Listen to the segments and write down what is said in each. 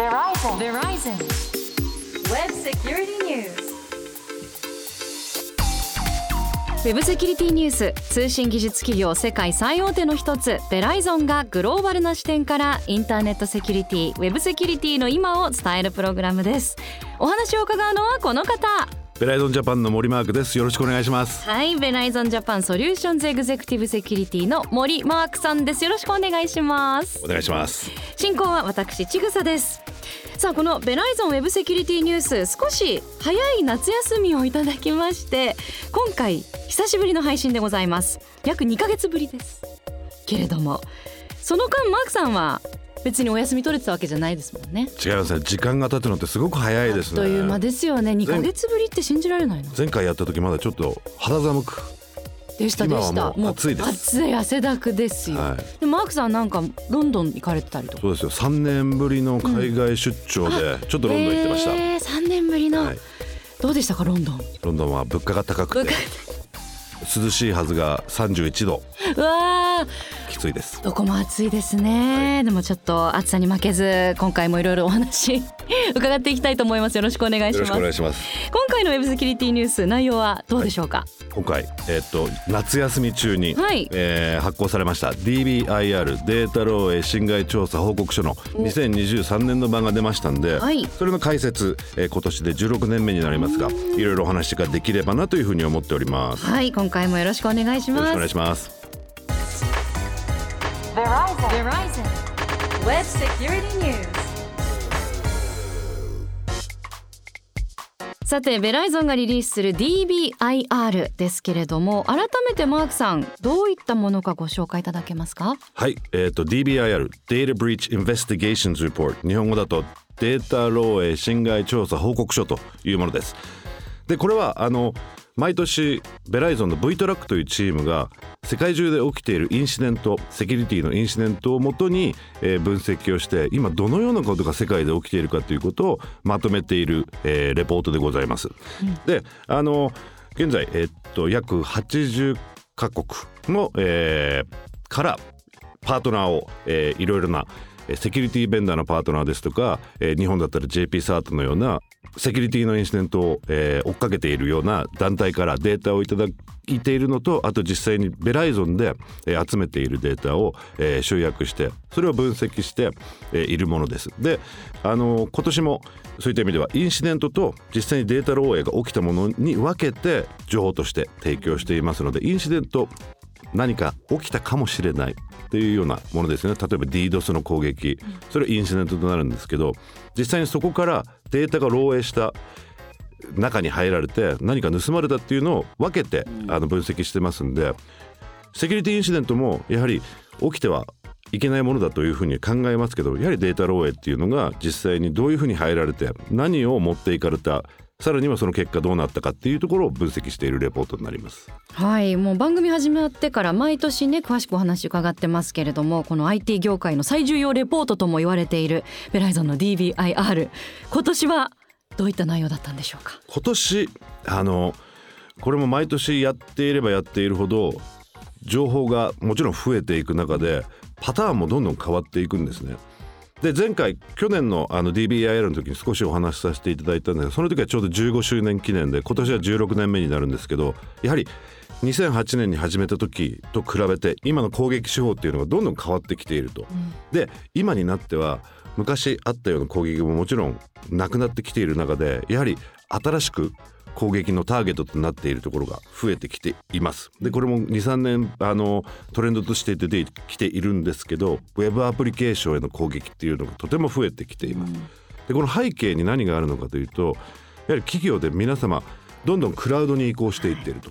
ウェブセキュリティニュース。通信技術企業世界最大手の一つベライゾンがグローバルな視点からインターネットセキュリティウェブセキュリティの今を伝えるプログラムです。お話を伺うのはこの方ベライゾンジャパンの森マークです。よろしくお願いします。はいベライゾンジャパン Solutions Executive Security の森マークさんです。よろしくお願いします。お願いします。進行は私ちぐさです。さあこのベライゾンウェブセキュリティニュース少し早い夏休みをいただきまして今回久しぶりの配信でございます。約2ヶ月ぶりです。けれどもその間マークさんは別にお休み取れてたわけじゃないですもんね。違いますね。時間が経つのってすごく早いですね。あっという間ですよね。2ヶ月ぶりって信じられないの？前回やった時まだちょっと肌寒く。でしたでした。もう暑いです。暑い汗だくですよ、はい。でマークさんなんかロンドン行かれてたりとか？そうですよ。3年ぶりの海外出張でちょっとロンドン行ってました、えー、3年ぶりの、はい。どうでしたかロンドン？ロンドンは物価が高くて。涼しいはずが31度うわー。きついです。どこも暑いですね、でもちょっと暑さに負けず今回もいろいろお話 伺っていきたいと思います。よろしくお願いしよろしくますお願いします。今回のウェブセキュリティニュース内容はどうでしょうか？今回えーっと夏休み中に、はい。えー発行されました DBIR データ漏洩侵害調査報告書の2023年度版が出ましたんで、はい。それの解説、えー今年で16年目になりますがいろいろお話ができればなというふうに思っております。よはい今回もよろしくお願いします。ろしくお願いします。さてベライゾンがリリースする DBIR ですけれども改めてマークさんどういったものかご紹介いただけますか？はい、えっ、と DBIR Data Breach Investigations Report 日本語だとデータ漏洩侵害調査報告書というものです。でこれはあの毎年ベライゾンの V トラックというチームが世界中で起きているインシデントセキュリティのインシデントをもとに、えー分析をして今どのようなことが世界で起きているかということをまとめている、えーレポートでございます。であの現在、えーっと約80カ国の、えーからパートナーを、えーいろいろなえーセキュリティベンダーのパートナーですとか、えー日本だったら JP サートのようなセキュリティのインシデントを、えー追っかけているような団体からデータをいただいているのとあと実際にベライゾンで、えー集めているデータを、えー集約してそれを分析して、えーいるものです。であの今年もそういった意味ではインシデントと実際にデータ漏洩が起きたものに分けて情報として提供していますのでインシデント何か起きたかもしれないっていうようなものですね。例えば DDoS の攻撃。それインシデントとなるんですけど実際にそこからデータが漏洩した中に入られて何か盗まれたっていうのを分けてあの分析してますんでセキュリティインシデントもやはり起きてはいけないものだというふうに考えますけどやはりデータ漏洩っていうのが実際にどういうふうに入られて何を持っていかれたさらにはその結果どうなったかっていうところを分析しているレポートになります。はいもう番組始まってから毎年ね詳しくお話伺ってますけれどもこの IT 業界の最重要レポートとも言われているベライゾンの DBIR 今年はどういった内容だったんでしょうか？今年あのこれも毎年やっていればやっているほど情報がもちろん増えていく中でパターンもどんどん変わっていくんですね。で前回去年のあの DBIR の時に少しお話しさせていただいたんですがその時はちょうど15周年記念で今年は16年目になるんですけどやはり2008年に始めた時と比べて今の攻撃手法っていうのがどんどん変わってきていると。で今になっては昔あったような攻撃ももちろんなくなってきている中でやはり新しく攻撃のターゲットとなっているところが増えてきています。でこれも23年あのトレンドとして出てきているんですけどウェブアプリケーションへの攻撃っていうのがとても増えてきています。でこの背景に何があるのかというとやはり企業で皆様どんどんクラウドに移行していっていると。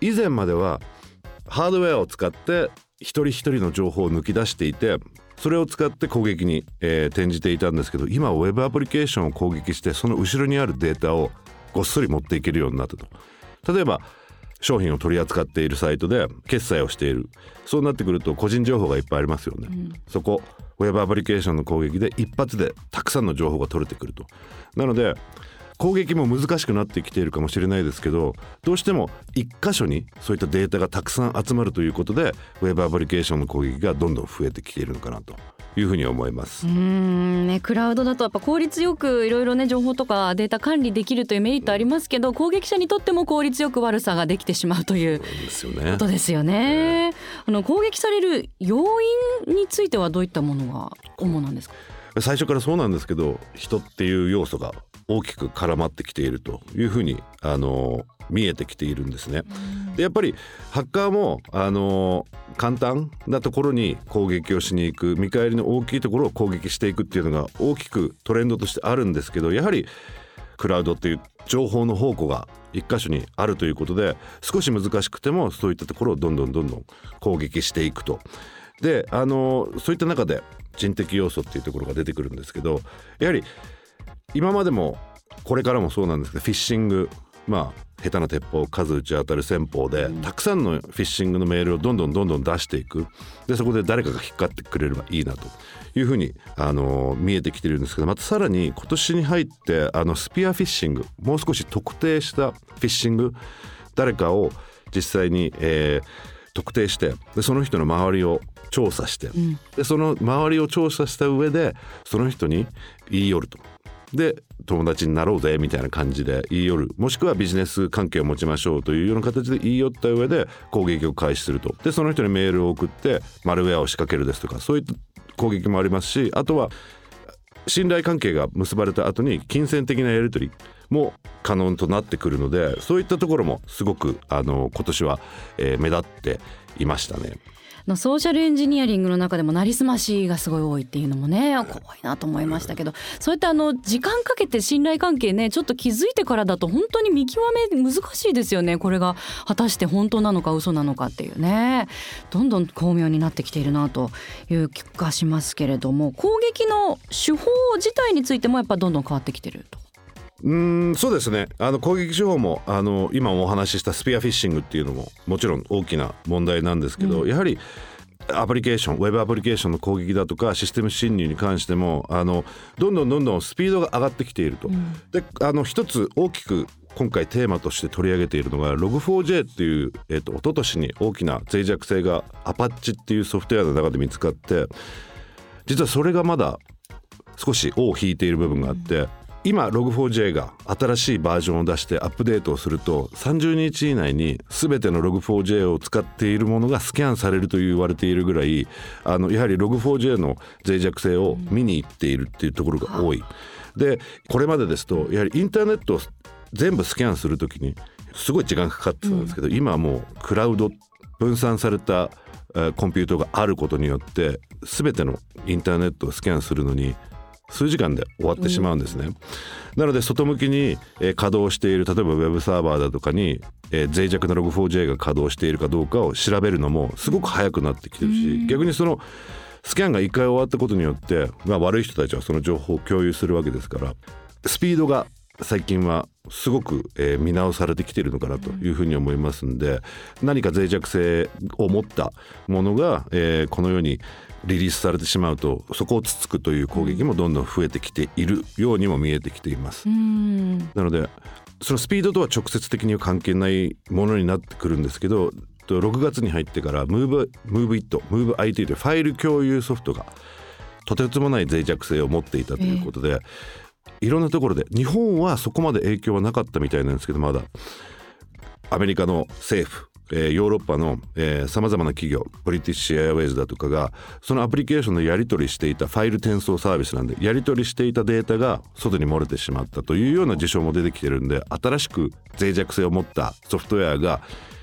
以前まではハードウェアを使って一人一人の情報を抜き出していてそれを使って攻撃に、えー転じていたんですけど今はウェブアプリケーションを攻撃してその後ろにあるデータをごっそり持っていけるようになったと。例えば商品を取り扱っているサイトで決済をしている。そうなってくると個人情報がいっぱいありますよね、そこウェブアプリケーションの攻撃で一発でたくさんの情報が取れてくると。なので攻撃も難しくなってきているかもしれないですけどどうしても一箇所にそういったデータがたくさん集まるということでウェブアプリケーションの攻撃がどんどん増えてきているのかなというふうに思いますう。んねクラウドだとやっぱ効率よくいろいろね情報とかデータ管理できるというメリットありますけど攻撃者にとっても効率よく悪さができてしまうというそうですよねことですよね。あの攻撃される要因についてはどういったものが主なんですか？最初からそうなんですけど人っていう要素が大きく絡まってきているというふうにあの見えてきているんですね。でやっぱりハッカーもあの簡単なところに攻撃をしに行く見返りの大きいところを攻撃していくっていうのが大きくトレンドとしてあるんですけどやはりクラウドっていう情報の宝庫が一箇所にあるということで少し難しくてもそういったところをどんどんどんどん攻撃していくと。であのそういった中で人的要素っていうところが出てくるんですけどやはり今までもこれからもそうなんですけどフィッシングまあ下手な鉄砲数打ち当たる戦法でたくさんのフィッシングのメールをどんどんどんどん出していく。でそこで誰かが引っかかってくれればいいなと。いうふうにあの見えてきてるんですけどまたさらに今年に入ってあのスピアフィッシングもう少し特定したフィッシング誰かを実際に、えー特定してでその人の周りを調査して、でその周りを調査した上でその人に言い寄ると。で友達になろうぜみたいな感じで言い寄るもしくはビジネス関係を持ちましょうというような形で言い寄った上で攻撃を開始するとでその人にメールを送ってマルウェアを仕掛けるですとかそういった攻撃もありますしあとは信頼関係が結ばれた後に金銭的なやり取りも可能となってくるのでそういったところもすごくあの今年は、えー目立っていましたね。のソーシャルエンジニアリングの中でもなりすましがすごい多いっていうのもね怖いなと思いましたけど。そうやってあの時間かけて信頼関係ねちょっと気づいてからだと本当に見極め難しいですよね。これが果たして本当なのか嘘なのかっていうね。どんどん巧妙になってきているなという気がしますけれども。攻撃の手法自体についてもやっぱどんどん変わってきてると。うーんそうですね。あの攻撃手法もあの今お話ししたスピアフィッシングっていうのももちろん大きな問題なんですけど、やはりアプリケーションウェブアプリケーションの攻撃だとかシステム侵入に関してもあのどんどんどんどんスピードが上がってきていると。であの一つ大きく今回テーマとして取り上げているのが Log4j っていう、えっと一昨年に大きな脆弱性がアパッチっていうソフトウェアの中で見つかって実はそれがまだ少し尾を引いている部分があって、今 Log4j が新しいバージョンを出してアップデートをすると30日以内に全ての Log4j を使っているものがスキャンされると言われているぐらいあのやはり Log4j の脆弱性を見に行っているっていうところが多い。でこれまでですとやはりインターネットを全部スキャンするときにすごい時間かかってたんですけど、今はもうクラウド分散されたえーコンピューターがあることによって全てのインターネットをスキャンするのに数時間で終わってしまうんですね。なので外向きに、えー稼働している例えばウェブサーバーだとかに、えー脆弱な Log4j が稼働しているかどうかを調べるのもすごく早くなってきてるし逆にそのスキャンが1回終わったことによって、まあ、悪い人たちはその情報を共有するわけですからスピードが最近はすごく、えー見直されてきているのかなというふうに思いますんで何か脆弱性を持ったものが、えーこのようにリリースされてしまうとそこをつつくという攻撃もどんどん増えてきているようにも見えてきています。うんなのでそのスピードとは直接的には関係ないものになってくるんですけどと6月に入ってから Move, MoveIt、MoveIT というファイル共有ソフトがとてつもない脆弱性を持っていたということで、いろんなところで日本はそこまで影響はなかったみたいなんですけどまだ。アメリカの政府えーヨーロッパのさまざまな企業ブリティッシュエアウェイズだとかがそのアプリケーションのやり取りしていたファイル転送サービスなんでやり取りしていたデータが外に漏れてしまったというような事象も出てきてるんで新しく脆弱性を持ったソフトウェアが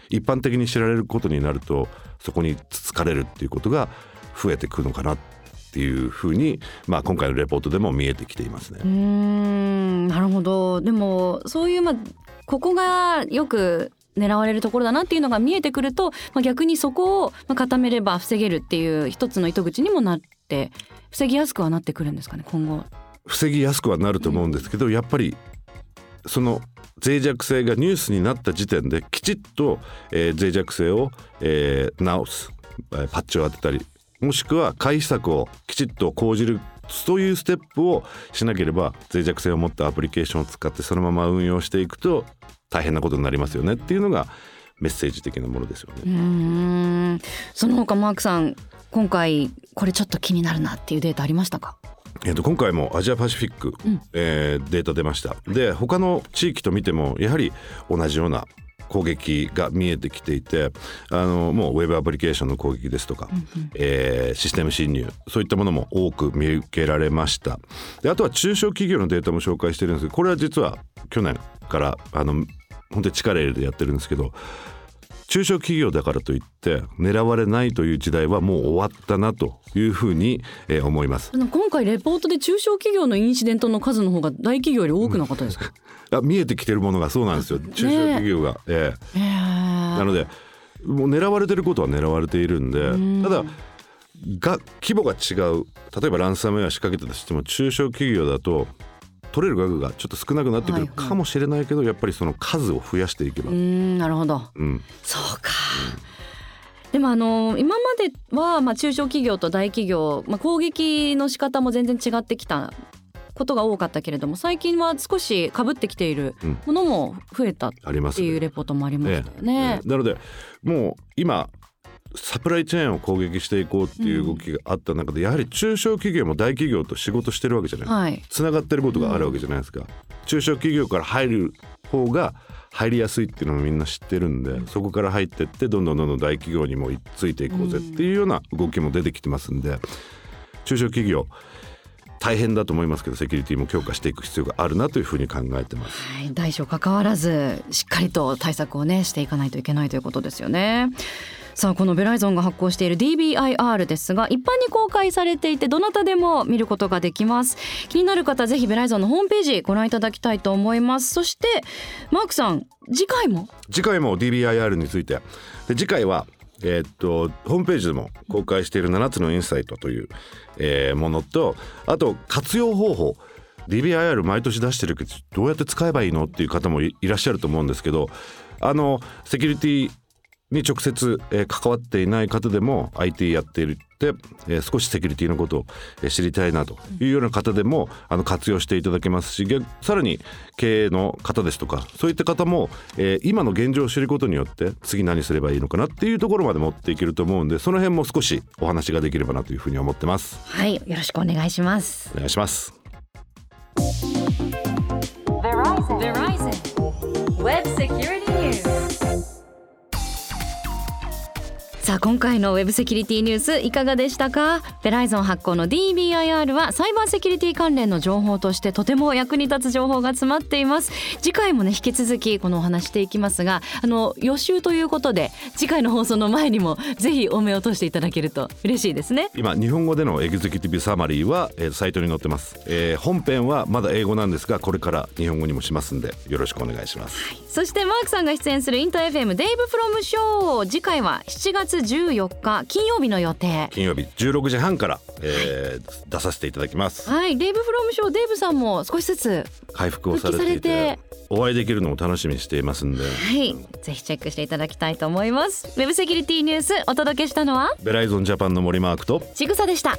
一般的に知られることになるとそこにつつかれるっていうことが増えてくるのかなっていうふうに、まあ、今回のレポートでも見えてきていますね。うーんなるほどでもそういうまあここがよく狙われるところだなっていうのが見えてくると、まあ、逆にそこをまあ固めれば防げるっていう一つの糸口にもなって防ぎやすくはなってくるんですかね今後。防ぎやすくはなると思うんですけど、やっぱりその脆弱性がニュースになった時点できちっと、えー脆弱性を、えー直すえーパッチを当てたりもしくは回避策をきちっと講じるそういうステップをしなければ脆弱性を持ったアプリケーションを使ってそのまま運用していくと大変なことになりますよねっていうのがメッセージ的なものですよね。うーんその他マークさん今回これちょっと気になるなっていうデータありましたか？えー、と今回もアジアパシフィック、うん。えーデータ出ました。で他の地域と見てもやはり同じような攻撃が見えてきていてあのもうウェブアプリケーションの攻撃ですとか、えーシステム侵入そういったものも多く見受けられました。であとは中小企業のデータも紹介してるんですけどこれは実は去年からあの本当に力入れてやってるんですけど中小企業だからといって狙われないという時代はもう終わったなというふうに、えー思います。今回レポートで中小企業のインシデントの数の方が大企業より多くなかったですか、あ見えてきてるものがそうなんですよ。中小企業が、ええ。へえなのでもう狙われてることは狙われているんでただが規模が違う。例えばランサムウェア仕掛けたとしても中小企業だと取れる額がちょっと少なくなってくるはいはい。かもしれないけど、やっぱりその数を増やしていけば、うーんなるほど。うん、そうか。でもあの今まではまあ中小企業と大企業、まあ、攻撃の仕方も全然違ってきたことが多かったけれども最近は少し被ってきているうん。ものも増えたっありますていうレポートもありましたよね。ええ。なのでもう今サプライチェーンを攻撃していこうっていう動きがあった中で、やはり中小企業も大企業と仕事してるわけじゃないはい。つながってることがあるわけじゃないですか、中小企業から入る方が入りやすいっていうのもみんな知ってるんで、そこから入ってってどんどんどんどん大企業にもついていこうぜっていうような動きも出てきてますんで中小企業大変だと思いますけどセキュリティも強化していく必要があるなというふうに考えてます。はい、大小関わらずしっかりと対策をねしていかないといけないということですよね。さあこのベライゾンが発行している DBIR ですが一般に公開されていてどなたでも見ることができます。気になる方ぜひベライゾンのホームページご覧いただきたいと思います。そしてマークさん次回も？次回も DBIR について。で次回はえーっとホームページでも公開している7つのインサイトという、えーものとあと活用方法。DBIR 毎年出してるけどどうやって使えばいいの？っていう方もいいらっしゃると思うんですけどあのセキュリティに直接、えー関わっていない方でも IT やっているって、えー少しセキュリティのことをえー知りたいなというような方でもあの活用していただけますし逆さらに経営の方ですとかそういった方も、えー今の現状を知ることによって次何すればいいのかなっていうところまで持っていけると思うんでその辺も少しお話ができればなというふうに思ってます。はいよろしくお願いしますお願いします。Verizon. Verizon. Web Security News. さあ今回のウェブセキュリティニュースいかがでしたか？ベライゾン発行の DBIR はサイバーセキュリティ関連の情報としてとても役に立つ情報が詰まっています。次回もね引き続きこのお話していきますがあの予習ということで次回の放送の前にもぜひお目を通していただけると嬉しいですね。今日本語でのエグゼクティブサマリーは、えーサイトに載ってます、えー本編はまだ英語なんですがこれから日本語にもしますんでよろしくお願いします。そしてマークさんが出演するインター FM デイブフロムショー。次回は7月14日金曜日の予定。金曜日16時半から、えー出させていただきます。はいデイブフロムショーデイブさんも少しずつ回復をされていてお会いできるのを楽しみにしていますんで。はい、ぜひチェックしていただきたいと思います。ウェブセキュリティニュースお届けしたのは？ベライゾンジャパンの森マークと。ちぐさでした。